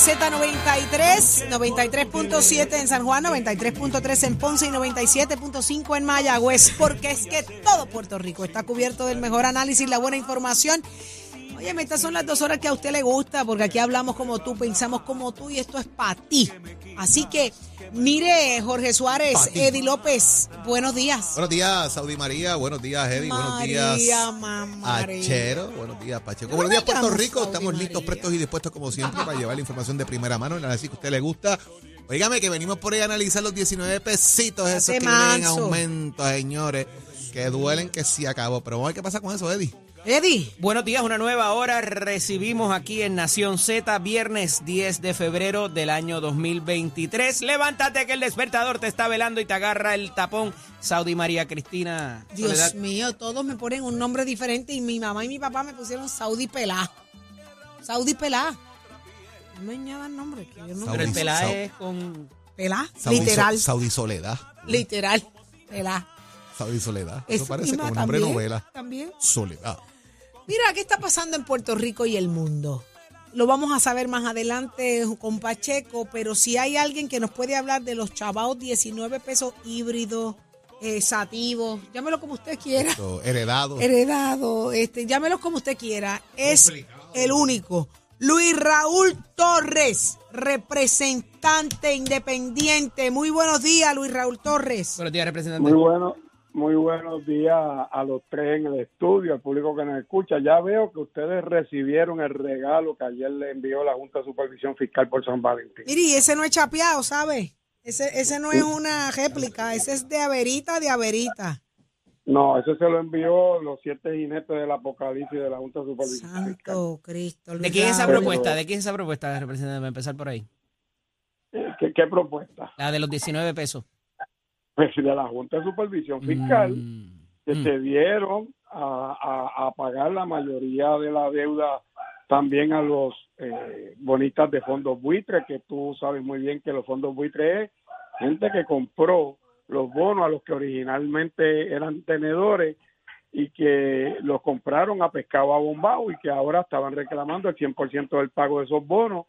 Z93, 93.7 en San Juan, 93.3 en Ponce y 97.5 en Mayagüez, porque es que todo Puerto Rico está cubierto del mejor análisis, la buena información. Oye, estas son las dos horas que a usted le gusta, porque aquí hablamos como tú, pensamos como tú y esto es para ti. Así que, mire, Jorge Suárez. Eddie López, buenos días. Buenos días, Saudi María. Buenos días, Eddie. Buenos días, Achero. Buenos días, Pacheco. ¿Cómo Buenos días, Puerto Rico. Estamos listos, prestos y dispuestos, como siempre, para llevar la información de primera mano, el análisis que a usted le gusta. Óigame, que venimos por ahí a analizar los 19 pesitos esos que vienen en aumento, señores. Que duelen que sí acabó. Pero vamos a ver qué pasa con eso, Eddie. Eddie. Buenos días, una nueva hora. Recibimos aquí en Nación Z, viernes 10 de febrero del año 2023. Levántate que el despertador te está velando y te agarra el tapón. Saudi María Cristina. Dios Soledad. mío, todos me ponen un nombre diferente y mi mamá y mi papá me pusieron Saudi Pelá. Saudi Pelá. No me añadan nombre, que yo no Pero el Saudi- pelá es con. Pelá, Saudi literal, So- Saudi Soledad. literal, Pelá. Saudi Soledad. Eso Es parece como nombre de también, novela. También. Soledad. Mira, ¿qué está pasando en Puerto Rico y el mundo? Lo vamos a saber más adelante con Pacheco, pero si hay alguien que nos puede hablar de los chavaos 19 pesos híbridos, eh, sativos, llámelo como usted quiera. Heredado. heredado, este, llámelo como usted quiera, es el único. Luis Raúl Torres, representante independiente. Muy buenos días, Luis Raúl Torres. Buenos días, representante. Muy bueno, muy buenos días a los tres en el estudio, al público que nos escucha. Ya veo que ustedes recibieron el regalo que ayer le envió la Junta de Supervisión Fiscal por San Valentín. Mire, y ese no es chapeado, ¿sabe? Ese, ese no es una réplica, ese es de averita, de averita. No, eso se lo envió los siete jinetes del Apocalipsis de la Junta de Supervisión Fiscal. Santo Cristo. Luis ¿De quién es esa propuesta? ¿De quién es esa propuesta, representante? Para empezar por ahí. ¿Qué, qué propuesta? La de los 19 pesos. Pues de la Junta de Supervisión Fiscal Mm. que Mm. se dieron a, a- a pagar la mayoría de la deuda también a los eh, bonistas de fondos buitres, que tú sabes muy bien que los fondos buitres es gente que compró los bonos a los que originalmente eran tenedores y que los compraron a pescado a bombao y que ahora estaban reclamando el 100% del pago de esos bonos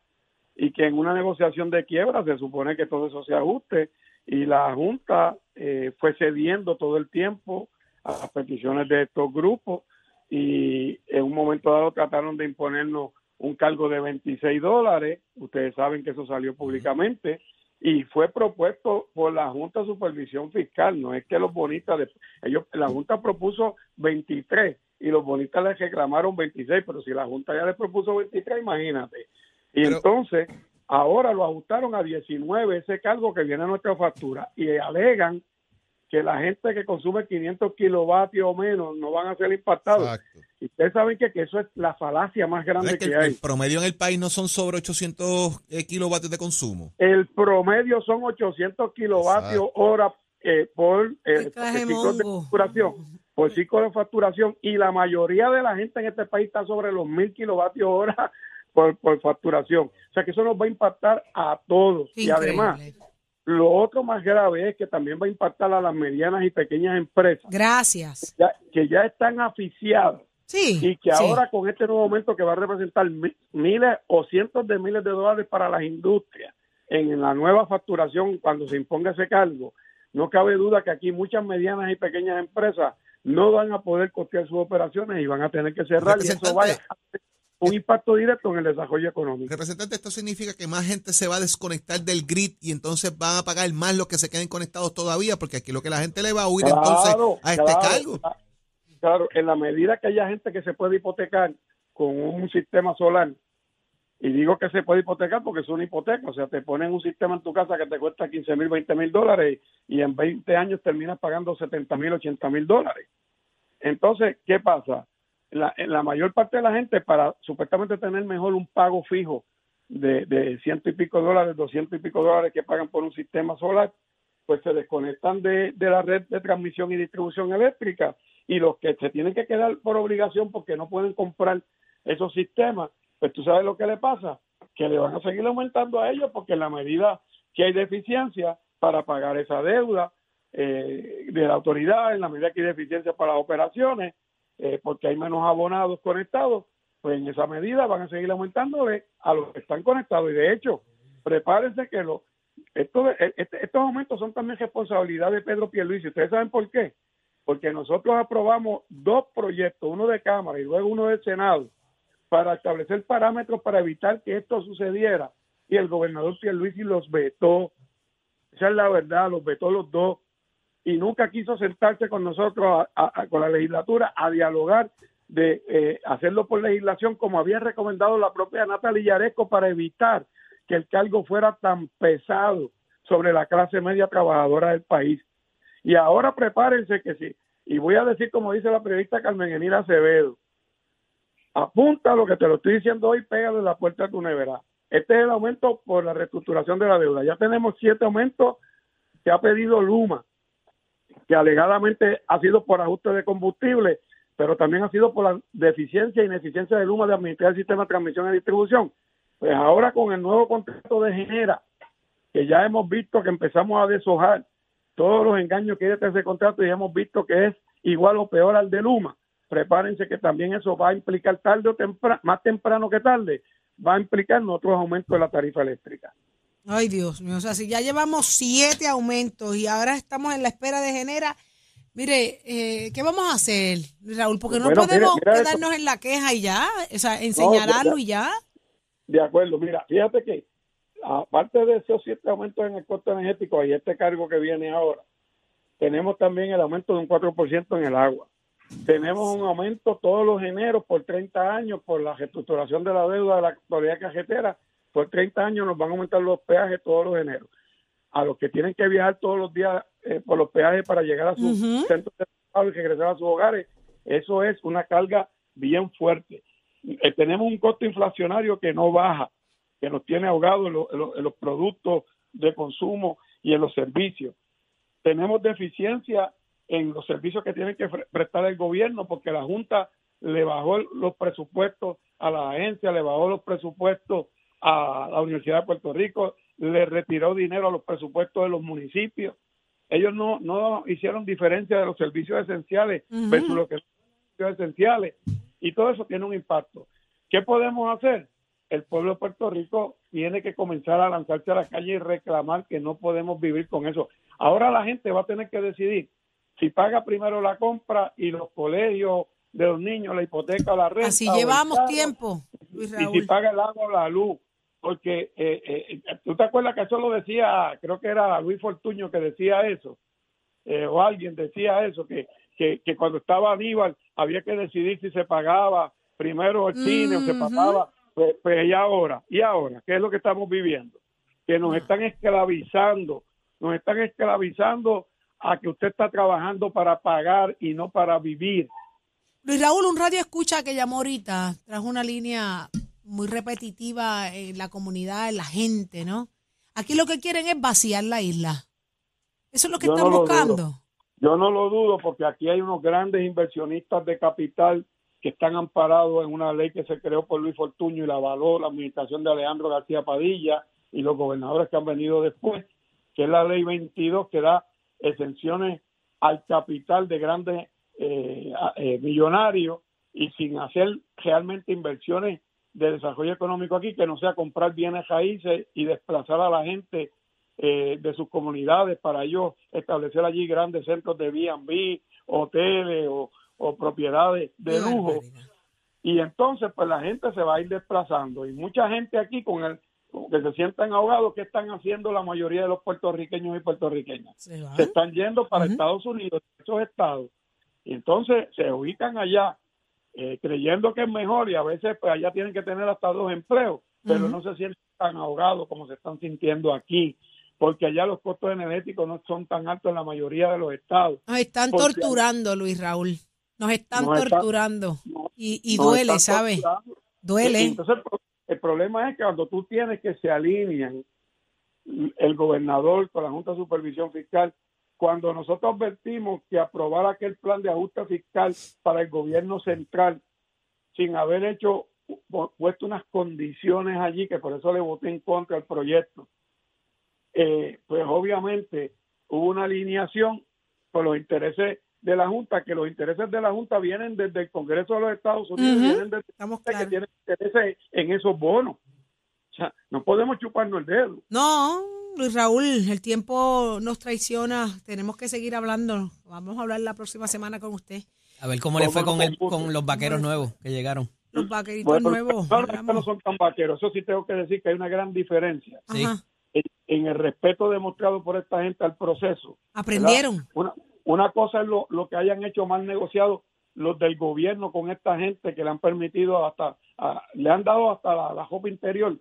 y que en una negociación de quiebra se supone que todo eso se ajuste y la Junta eh, fue cediendo todo el tiempo a las peticiones de estos grupos y en un momento dado trataron de imponernos un cargo de 26 dólares, ustedes saben que eso salió públicamente y fue propuesto por la Junta de Supervisión Fiscal, no es que los bonistas, de- ellos, la Junta propuso 23 y los bonistas les reclamaron 26, pero si la Junta ya les propuso 23, imagínate. Y Pero- entonces, ahora lo ajustaron a 19 ese cargo que viene a nuestra factura y alegan que la gente que consume 500 kilovatios o menos no van a ser impactados. Exacto. Y ustedes saben que, que eso es la falacia más grande ¿Sabes que que el, hay. el promedio en el país no son sobre 800 eh, kilovatios de consumo? El promedio son 800 kilovatios Exacto. hora eh, por eh, ciclo de facturación, por ciclo de facturación y la mayoría de la gente en este país está sobre los mil kilovatios hora por, por facturación. O sea que eso nos va a impactar a todos y además lo otro más grave es que también va a impactar a las medianas y pequeñas empresas Gracias. ya- que ya están aficiadas Sí. y que sí. ahora con este nuevo aumento que va a representar mi- miles o cientos de miles de dólares para las industrias en la nueva facturación cuando se imponga ese cargo, no cabe duda que aquí muchas medianas y pequeñas empresas no van a poder costear sus operaciones y van a tener que cerrar y eso va a un impacto directo en el desarrollo económico. Representante, esto significa que más gente se va a desconectar del grid y entonces van a pagar más los que se queden conectados todavía, porque aquí lo que la gente le va a huir entonces a este claro, cargo. Claro, en la medida que haya gente que se puede hipotecar con un sistema solar y digo que se puede hipotecar porque es una hipoteca, o sea, te ponen un sistema en tu casa que te cuesta 15 mil, 20 mil dólares y en 20 años terminas pagando 70 mil, 80 mil dólares. Entonces, ¿qué pasa? La, la mayor parte de la gente, para supuestamente tener mejor un pago fijo de, de ciento y pico dólares, doscientos y pico dólares que pagan por un sistema solar, pues se desconectan de, de la red de transmisión y distribución eléctrica y los que se tienen que quedar por obligación porque no pueden comprar esos sistemas, pues tú sabes lo que le pasa, que le van a seguir aumentando a ellos porque en la medida que hay deficiencia para pagar esa deuda eh, de la autoridad, en la medida que hay deficiencia para las operaciones, eh, porque hay menos abonados conectados, pues en esa medida van a seguir aumentándole a los que están conectados. Y de hecho, prepárense que lo, esto, e, este, estos aumentos son también responsabilidad de Pedro Pierluisi. ¿Ustedes saben por qué? Porque nosotros aprobamos dos proyectos, uno de Cámara y luego uno del Senado, para establecer parámetros para evitar que esto sucediera. Y el gobernador Pierluisi los vetó. Esa es la verdad, los vetó los dos. Y nunca quiso sentarse con nosotros, con la legislatura, a dialogar de eh, hacerlo por legislación como había recomendado la propia Natalia Yaresco para evitar que el cargo fuera tan pesado sobre la clase media trabajadora del país. Y ahora prepárense que sí, y voy a decir como dice la periodista Carmen Enira Acevedo, apunta lo que te lo estoy diciendo hoy, pégale la puerta a tu nevera. Este es el aumento por la reestructuración de la deuda. Ya tenemos siete aumentos que ha pedido Luma, que alegadamente ha sido por ajuste de combustible pero también ha sido por la deficiencia e ineficiencia de Luma de administrar el sistema de transmisión y distribución. Pues ahora con el nuevo contrato de Genera, que ya hemos visto que empezamos a deshojar todos los engaños que hay detrás de ese contrato y hemos visto que es igual o peor al de Luma, prepárense que también eso va a implicar tarde o temprano, más temprano que tarde, va a implicar otros aumentos de la tarifa eléctrica. Ay, Dios mío, o sea, si ya llevamos siete aumentos y ahora estamos en la espera de Genera, Mire, eh, ¿qué vamos a hacer, Raúl? Porque no podemos quedarnos en la queja y ya, o sea, enseñarlo y ya. De acuerdo, mira, fíjate que aparte de esos siete aumentos en el costo energético y este cargo que viene ahora, tenemos también el aumento de un 4% en el agua. Tenemos un aumento todos los eneros por 30 años por la reestructuración de la deuda de la actualidad cajetera. Por 30 años nos van a aumentar los peajes todos los eneros a los que tienen que viajar todos los días eh, por los peajes para llegar a sus centros de trabajo y regresar a sus hogares, eso es una carga bien fuerte. Eh, tenemos un costo inflacionario que no baja, que nos tiene ahogados en, los productos de consumo y en los servicios. Tenemos deficiencia en los servicios que tiene que prestar el gobierno porque la Junta le bajó los presupuestos a la agencia, le bajó los presupuestos a la Universidad de Puerto Rico, le retiró dinero a los presupuestos de los municipios. Ellos no, no hicieron diferencia de los servicios esenciales versus lo que son servicios esenciales. Y todo eso tiene un impacto. ¿Qué podemos hacer? El pueblo de Puerto Rico tiene que comenzar a lanzarse a la calle y reclamar que no podemos vivir con eso. Ahora la gente va a tener que decidir si paga primero la compra y los colegios de los niños, la hipoteca, la renta. Así llevamos tiempo. Y si paga el agua o la luz porque eh, eh, tú te acuerdas que eso lo decía, creo que era Luis Fortuño que decía eso, eh, o alguien decía eso, que, que, cuando estaba Aníbal había que decidir si se pagaba primero el cine o se pagaba, pues, pues, y ahora, y ahora, ¿qué es lo que estamos viviendo? Que nos están esclavizando, nos están esclavizando a que usted está trabajando para pagar y no para vivir. Luis Raúl, un radio escucha que llamó ahorita, trajo una línea muy repetitiva en la comunidad, en la gente, ¿no? Aquí lo que quieren es vaciar la isla. Eso es lo que están buscando. Yo no lo dudo porque aquí hay unos grandes inversionistas de capital que están amparados en una ley que se creó por Luis Fortuño y la avaló la administración de Alejandro García Padilla y los gobernadores que han venido después, que es la ley 22 que da exenciones al capital de grandes eh, eh, millonarios y sin hacer realmente inversiones de desarrollo económico aquí, que no sea comprar bienes raíces y desplazar a la gente eh, de sus comunidades para ellos establecer allí grandes centros de B&B, hoteles o, propiedades de lujo. Y entonces, pues la gente se va a ir desplazando. Y mucha gente aquí con el que se sientan ahogados, ¿qué están haciendo la mayoría de los puertorriqueños y puertorriqueñas? Se, están yendo para Estados Unidos, esos estados. Y entonces se ubican allá eh, creyendo que es mejor y a veces pues allá tienen que tener hasta dos empleos pero no se sienten tan ahogados como se están sintiendo aquí, porque allá los costos energéticos no son tan altos en la mayoría de los estados. Nos están torturando, Luis Raúl. Nos están torturando. y, duele, ¿sabes? Duele. Entonces, el problema es que cuando tú tienes que se alinean el gobernador con la Junta de Supervisión Fiscal, cuando nosotros advertimos que aprobar aquel plan de ajuste fiscal para el gobierno central sin haber hecho puesto unas condiciones allí que por eso le voté en contra del proyecto eh, pues obviamente hubo una alineación con los intereses de la Junta, que los intereses de la Junta vienen desde el Congreso de los Estados Unidos, vienen desde Estamos que tienen intereses en esos bonos. O sea, no podemos chuparnos el dedo. No, Luis Raúl, el tiempo nos traiciona, tenemos que seguir hablando. Vamos a hablar la próxima semana con usted. A ver cómo le fue con, el, con los vaqueros nuevos que llegaron. Los vaqueritos nuevos. No, son tan vaqueros, eso sí tengo que decir que hay una gran diferencia. En, el respeto demostrado por esta gente al proceso. Aprendieron. Una, una cosa es lo, lo que hayan hecho mal negociado los del gobierno con esta gente que le han permitido hasta, le han dado hasta la, la jopa interior,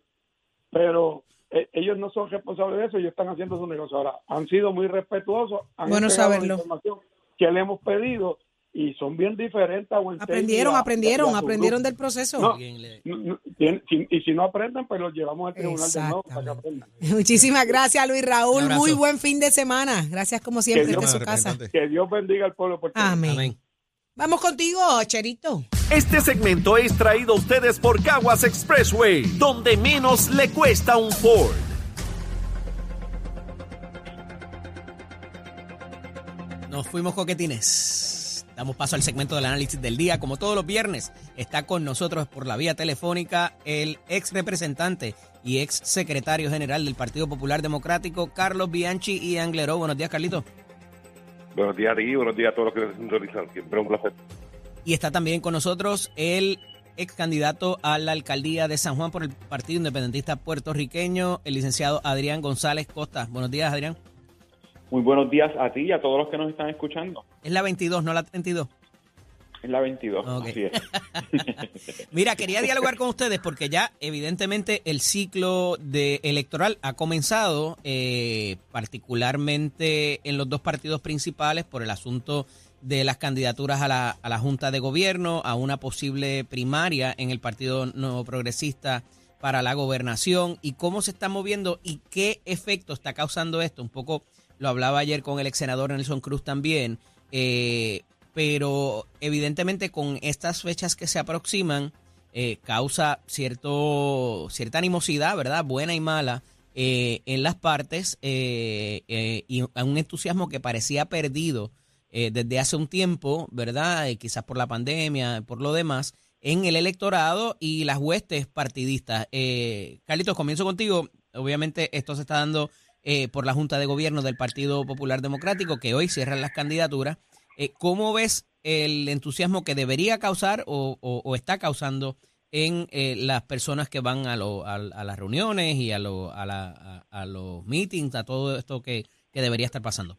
pero eh, ellos no son responsables de eso, ellos están haciendo su negocio. Ahora, han sido muy respetuosos, han bueno saberlo. La información que le hemos pedido y son bien diferentes. aprendieron, aprendieron, aprendieron del proceso. y si no aprenden, pues los llevamos al tribunal de nuevo para que aprendan. Muchísimas gracias, Luis Raúl. Muy buen fin de semana. Gracias como siempre de su casa. Que Dios bendiga al pueblo Amén. Amén. Vamos contigo, Cherito. Este segmento es traído a ustedes por Caguas Expressway, donde menos le cuesta un Ford. Nos fuimos coquetines. Damos paso al segmento del análisis del día. Como todos los viernes, está con nosotros por la vía telefónica el ex representante y ex secretario general del Partido Popular Democrático, Carlos Bianchi y Angleró. Buenos días, Carlito. Buenos días, Ari. Buenos días a todos los que nos sintonizan. Siempre un placer. Y está también con nosotros el ex candidato a la alcaldía de San Juan por el Partido Independentista Puertorriqueño, el licenciado Adrián González Costa. Buenos días, Adrián. Muy buenos días a ti y a todos los que nos están escuchando. Es la 22, no la 32. Es la 22, Mira, quería dialogar con ustedes porque ya evidentemente el ciclo de electoral ha comenzado, eh, particularmente en los dos partidos principales por el asunto de las candidaturas a la, a la Junta de Gobierno, a una posible primaria en el Partido Nuevo Progresista para la gobernación y cómo se está moviendo y qué efecto está causando esto. Un poco lo hablaba ayer con el ex senador Nelson Cruz también, eh, pero evidentemente con estas fechas que se aproximan, eh, causa cierto, cierta animosidad, ¿verdad? Buena y mala. Eh, en las partes y un entusiasmo que parecía perdido desde hace un tiempo, ¿verdad? quizás por la pandemia, por lo demás, en el electorado y las huestes partidistas. Carlitos, comienzo contigo. Obviamente esto se está dando eh, por la Junta de Gobierno del Partido Popular Democrático, que hoy cierran las candidaturas. Eh, ¿Cómo ves el entusiasmo que debería causar o, está causando en eh, las personas que van a, las reuniones y a, a, los meetings, a todo esto que, debería estar pasando?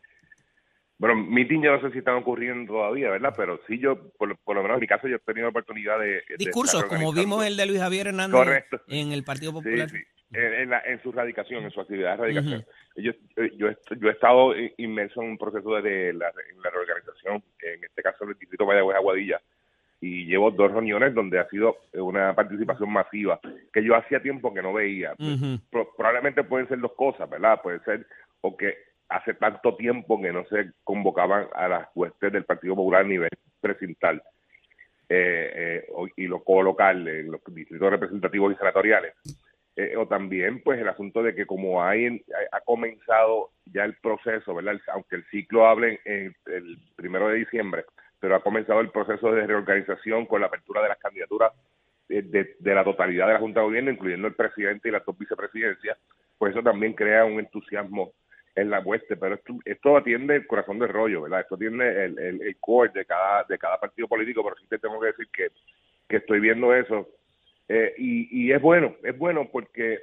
Bueno, meetings ya no sé si están ocurriendo todavía, ¿verdad? Pero sí yo, por, lo menos en mi caso, yo he tenido la oportunidad de... Discursos, como vimos el de Luis Javier Hernández en el Partido Popular. Sí, sí en, su radicación, en su actividad de radicación. yo, yo, yo, he estado inmerso en un proceso de la, la reorganización, en este caso el Distrito Mayagüez Aguadilla, y llevo dos reuniones donde ha sido una participación masiva que yo hacía tiempo que no veía. probablemente pueden ser dos cosas, ¿verdad? Puede ser o que hace tanto tiempo que no se convocaban a las huestes del Partido Popular a nivel precintal eh, eh, y lo local, en los distritos representativos y senatoriales eh, o también pues el asunto de que como hay ha comenzado ya el proceso, ¿verdad? Aunque el ciclo hable en, el primero de diciembre, pero ha comenzado el proceso de reorganización con la apertura de las candidaturas de, la totalidad de la Junta de Gobierno, incluyendo el presidente y las dos vicepresidencias, pues eso también crea un entusiasmo en la hueste, pero esto, atiende el corazón del rollo, ¿verdad? Esto atiende el, el, core de cada, de cada partido político, pero sí te tengo que decir que, que estoy viendo eso eh, y, es bueno, es bueno porque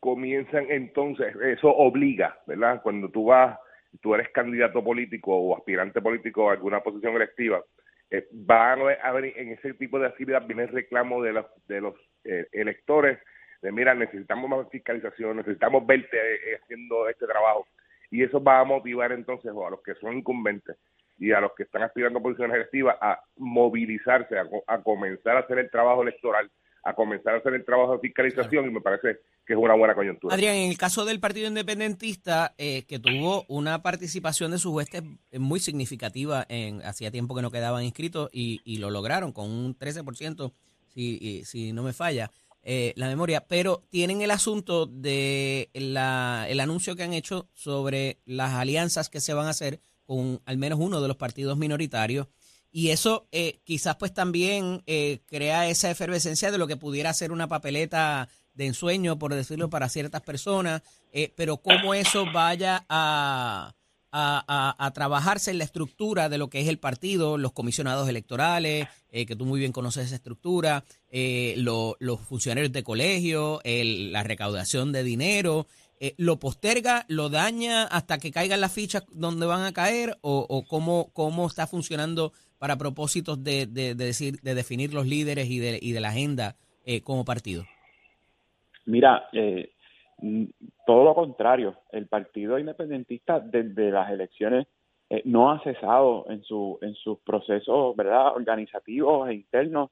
comienzan entonces, eso obliga, ¿verdad? Cuando tú vas, tú eres candidato político o aspirante político a alguna posición electiva, eh, van a haber en ese tipo de actividad viene el reclamo de los, de los eh, electores de mira, necesitamos más fiscalización, necesitamos verte eh, haciendo este trabajo. Y eso va a motivar entonces a los que son incumbentes y a los que están aspirando a posiciones electivas a movilizarse, a, comenzar a hacer el trabajo electoral, a comenzar a hacer el trabajo de fiscalización y me parece que es una buena coyuntura. Adrián, en el caso del Partido Independentista, eh, que tuvo una participación de sus huestes muy significativa, en hacía tiempo que no quedaban inscritos y, y lo lograron con un 13%, si, si no me falla. Eh, la memoria, pero tienen el asunto de la, el anuncio que han hecho sobre las alianzas que se van a hacer con al menos uno de los partidos minoritarios. Y eso eh, quizás pues también eh, crea esa efervescencia de lo que pudiera ser una papeleta de ensueño, por decirlo, para ciertas personas, pero cómo eso vaya a, a, trabajarse en la estructura de lo que es el partido, los comisionados electorales, eh, que tú muy bien conoces esa estructura, eh, los funcionarios de colegio, la recaudación de dinero. Eh, ¿Lo posterga, lo daña hasta que caigan las fichas donde van a caer o, cómo, cómo está funcionando para propósitos de, decir, de definir los líderes y de, y de la agenda como partido? Mira, eh, todo lo contrario, el Partido Independentista desde las elecciones eh, no ha cesado en su en sus procesos, ¿verdad? organizativos e internos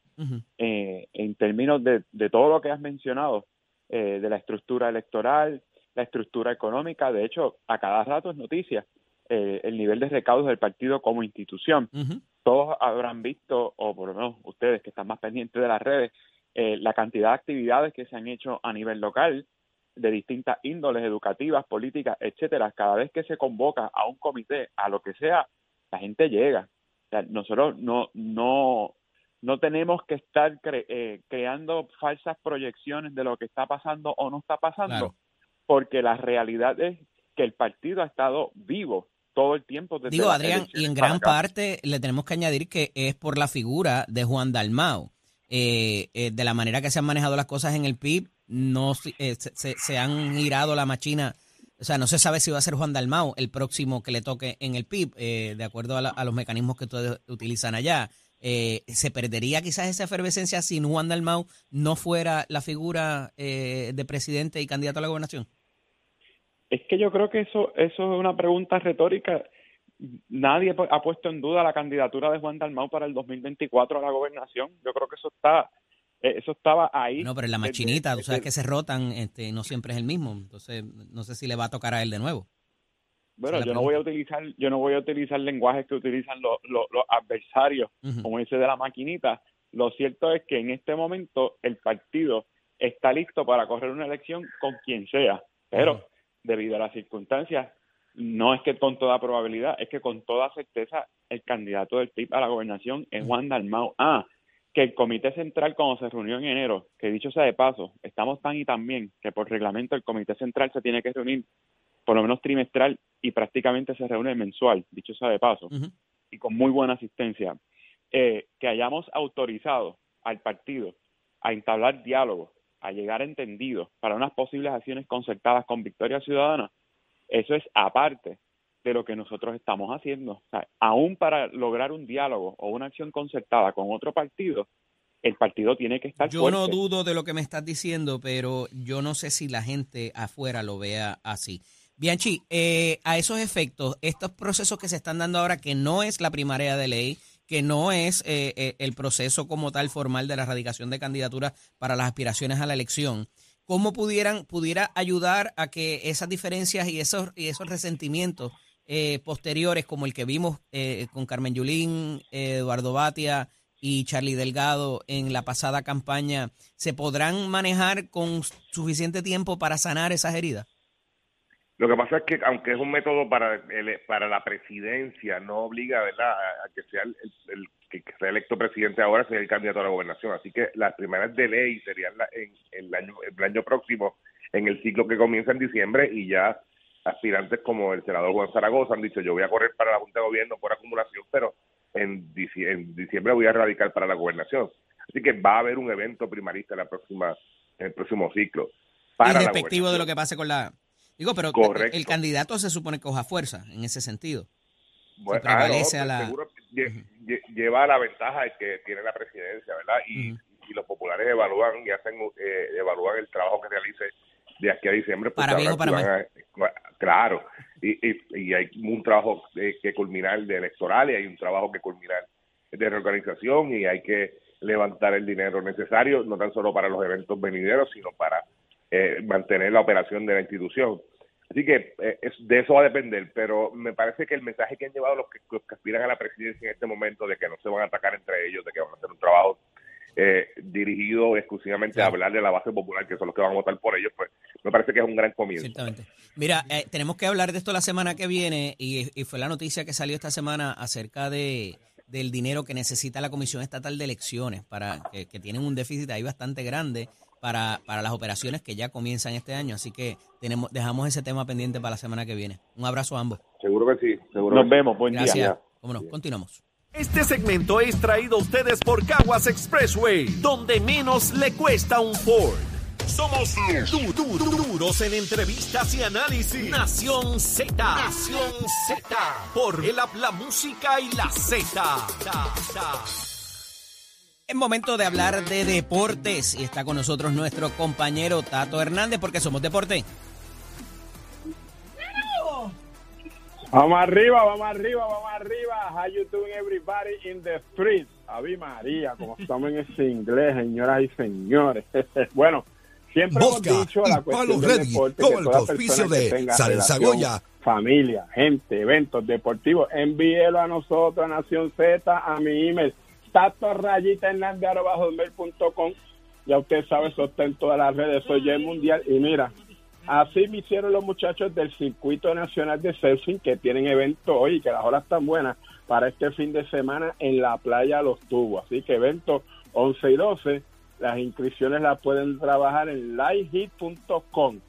eh, en términos de, de, todo lo que has mencionado, eh, de la estructura electoral, la estructura económica, de hecho, a cada rato es noticia el nivel de recaudos del partido como institución. Todos habrán visto, o por lo menos ustedes que están más pendientes de las redes, la cantidad de actividades que se han hecho a nivel local, de distintas índoles educativas, políticas, etcétera, cada vez que se convoca a un comité, a lo que sea, la gente llega. nosotros no, no, no tenemos que estar eh, creando falsas proyecciones de lo que está pasando o no está pasando, porque la realidad es que el partido ha estado vivo todo el tiempo. Desde Digo, Adrián, y en gran parte le tenemos que añadir que es por la figura de Juan Dalmao. Eh, eh, de la manera que se han manejado las cosas en el PIB, no eh, se, se, han girado la machina. O sea, no se sabe si va a ser Juan Dalmau el próximo que le toque en el PIB, eh, de acuerdo a, los mecanismos que ustedes utilizan allá. Eh, ¿Se perdería quizás esa efervescencia si Juan Dalmau no fuera la figura de presidente y candidato a la gobernación? Es que yo creo que eso, eso es una pregunta retórica. Nadie ha puesto en duda la candidatura de Juan Dalmau para el 2024 a la gobernación. Yo creo que eso está eh, eso estaba ahí. No, pero en la machinita, tú sabes que se rotan, este, no siempre es el mismo, entonces no sé si le va a tocar a él de nuevo. Bueno, yo no voy a utilizar, yo no voy a utilizar lenguajes que utilizan los, los, adversarios, como ese de la maquinita. Lo cierto es que en este momento el partido está listo para correr una elección con quien sea, pero debido a las circunstancias, no es que con toda probabilidad, es que con toda certeza el candidato del PIB a la gobernación es Juan Dalmau. Ah, que el Comité Central, cuando se reunió en enero, que dicho sea de paso, estamos tan y tan bien que por reglamento el Comité Central se tiene que reunir por lo menos trimestral y prácticamente se reúne mensual, dicho sea de paso, y con muy buena asistencia, eh, que hayamos autorizado al partido a entablar diálogo, a llegar a entendidos para unas posibles acciones concertadas con Victoria Ciudadana, eso es aparte de lo que nosotros estamos haciendo. O sea, aún para lograr un diálogo o una acción concertada con otro partido, el partido tiene que estar Yo no dudo de lo que me estás diciendo, pero yo no sé si la gente afuera lo vea así. Bianchi, eh, a esos efectos, estos procesos que se están dando ahora, que no es la primaria de ley, que no es eh, eh, el proceso como tal formal de la erradicación de candidaturas para las aspiraciones a la elección, ¿cómo pudieran, pudiera ayudar a que esas diferencias y esos, y esos resentimientos eh, posteriores, como el que vimos eh, con Carmen Yulín, Eduardo Batia y Charlie Delgado en la pasada campaña, ¿se podrán manejar con suficiente tiempo para sanar esas heridas? Lo que pasa es que, aunque es un método para para la presidencia, no obliga ¿verdad? a, que sea el, que sea electo presidente ahora sea el candidato a la gobernación. Así que las primeras de ley serían en, el, año, el año próximo, en el ciclo que comienza en diciembre, y ya aspirantes como el senador Juan Zaragoza han dicho yo voy a correr para la Junta de Gobierno por acumulación, pero en, diciembre voy a radicar para la gobernación. Así que va a haber un evento primarista en, la próxima, en el próximo ciclo. Para respectivo de lo que pase con la... Digo, pero el candidato se supone que coja fuerza en ese sentido. Bueno, prevalece a la... Seguro lleva la ventaja que tiene la presidencia, ¿verdad? Y, y los populares evalúan y hacen eh, evalúan el trabajo que realice de aquí a diciembre. Pues para bien o para mal. claro, y, y, hay un trabajo que culminar de electoral y hay un trabajo que culminar de reorganización y hay que levantar el dinero necesario, no tan solo para los eventos venideros, sino para eh, mantener la operación de la institución. Así que eh, es, de eso va a depender, pero me parece que el mensaje que han llevado los que, aspiran a la presidencia en este momento de que no se van a atacar entre ellos, de que van a hacer un trabajo eh, dirigido exclusivamente a hablar de la base popular, que son los que van a votar por ellos, pues me parece que es un gran comienzo. Ciertamente. Mira, tenemos que hablar de esto la semana que viene y, y, fue la noticia que salió esta semana acerca de del dinero que necesita la Comisión Estatal de Elecciones, para que, tienen un déficit ahí bastante grande para, para las operaciones que ya comienzan este año. Así que tenemos dejamos ese tema pendiente para la semana que viene. Un abrazo a ambos. Seguro que sí. Seguro Nos vemos. Buen Gracias. día. Vámonos, continuamos. Este segmento es traído a ustedes por Caguas Expressway, donde menos le cuesta un Ford. Somos du duros en entrevistas y análisis. Nación Z. Nación Z. Por el la música y la Z. Es momento de hablar de deportes y está con nosotros nuestro compañero Tato Hernández porque somos deporte. Vamos arriba, vamos arriba, vamos arriba. How you doing everybody in the streets? Avi María, como estamos en ese inglés, señoras y señores. bueno, Siempre hemos dicho la cuestión del deporte que toda persona que tenga relación, familia, gente, eventos deportivos, envíelo a nosotros, a Nación Z, a mi email, tato rayita com. Ya usted sabe, eso está en todas las redes, soy el mundial. Y mira, así me hicieron los muchachos del Circuito Nacional de Surfing, que tienen evento hoy, que las horas están buenas, para este fin de semana en la playa Los Tubos. Así que evento 11 y 12 las inscripciones las pueden trabajar en livehit.com.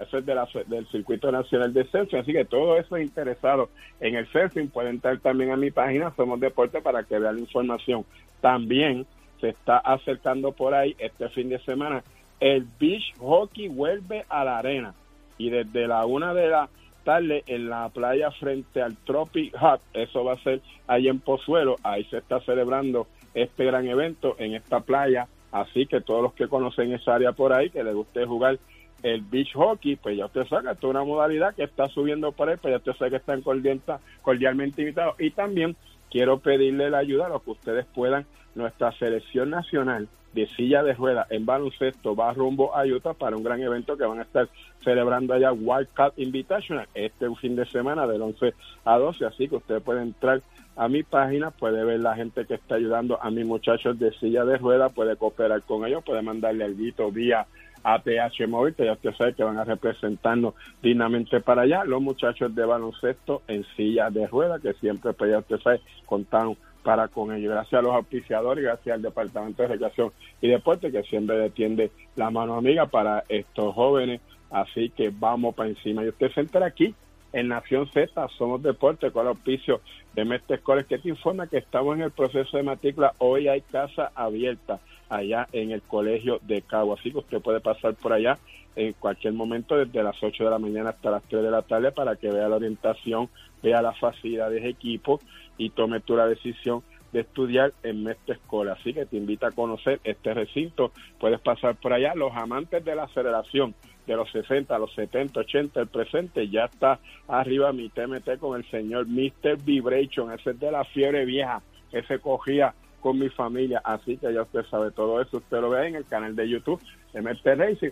Eso es del Circuito Nacional de Surfing. Así que todos esos interesados en el surfing pueden entrar también a mi página Somos Deporte para que vean la información. También se está acercando por ahí este fin de semana el beach hockey vuelve a la arena y desde la una de la tarde en la playa frente al Tropic Hut, eso va a ser ahí en Pozuelo, ahí se está celebrando este gran evento en esta playa Así que todos los que conocen esa área por ahí, que les guste jugar el beach hockey, pues ya usted sabe que es una modalidad que está subiendo por ahí, pues ya usted sabe que están cordialmente invitados. Y también quiero pedirle la ayuda a los que ustedes puedan. Nuestra selección nacional de silla de ruedas en baloncesto va rumbo a Utah para un gran evento que van a estar celebrando allá Wildcat Invitational este fin de semana del 11 a 12. Así que usted puede entrar a mi página, puede ver la gente que está ayudando a mis muchachos de silla de ruedas, puede cooperar con ellos, puede mandarle guito vía ATH móvil, que ya usted sabe que van a representarnos dignamente para allá. Los muchachos de baloncesto en silla de ruedas, que siempre, pues ya usted sabe, contaron para con ellos. Gracias a los auspiciadores, gracias al Departamento de Recreación y Deporte, que siempre detiende la mano amiga para estos jóvenes. Así que vamos para encima. Y usted se entera aquí en Nación Z, somos deporte con el auspicio de Mestre Escoles, que te informa que estamos en el proceso de matrícula. Hoy hay casa abierta allá en el colegio de Cabo, así que usted puede pasar por allá en cualquier momento desde las 8 de la mañana hasta las 3 de la tarde para que vea la orientación, vea las facilidades de equipo y tome tu la decisión de estudiar en Mestre Escola. Así que te invita a conocer este recinto. Puedes pasar por allá. Los amantes de la aceleración de los 60, los 70, 80, el presente, ya está arriba mi TMT con el señor Mr. Vibration, ese es de la fiebre vieja que se cogía con mi familia, así que ya usted sabe todo eso, usted lo ve en el canal de YouTube MT Racing.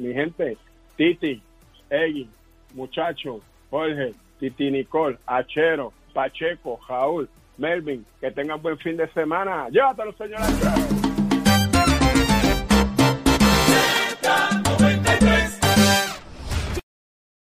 Mi gente, Titi, Eggy, muchacho, Jorge, Titi Nicole, Achero, Pacheco, Jaúl, Melvin, que tengan buen fin de semana. Llévatelo, señora.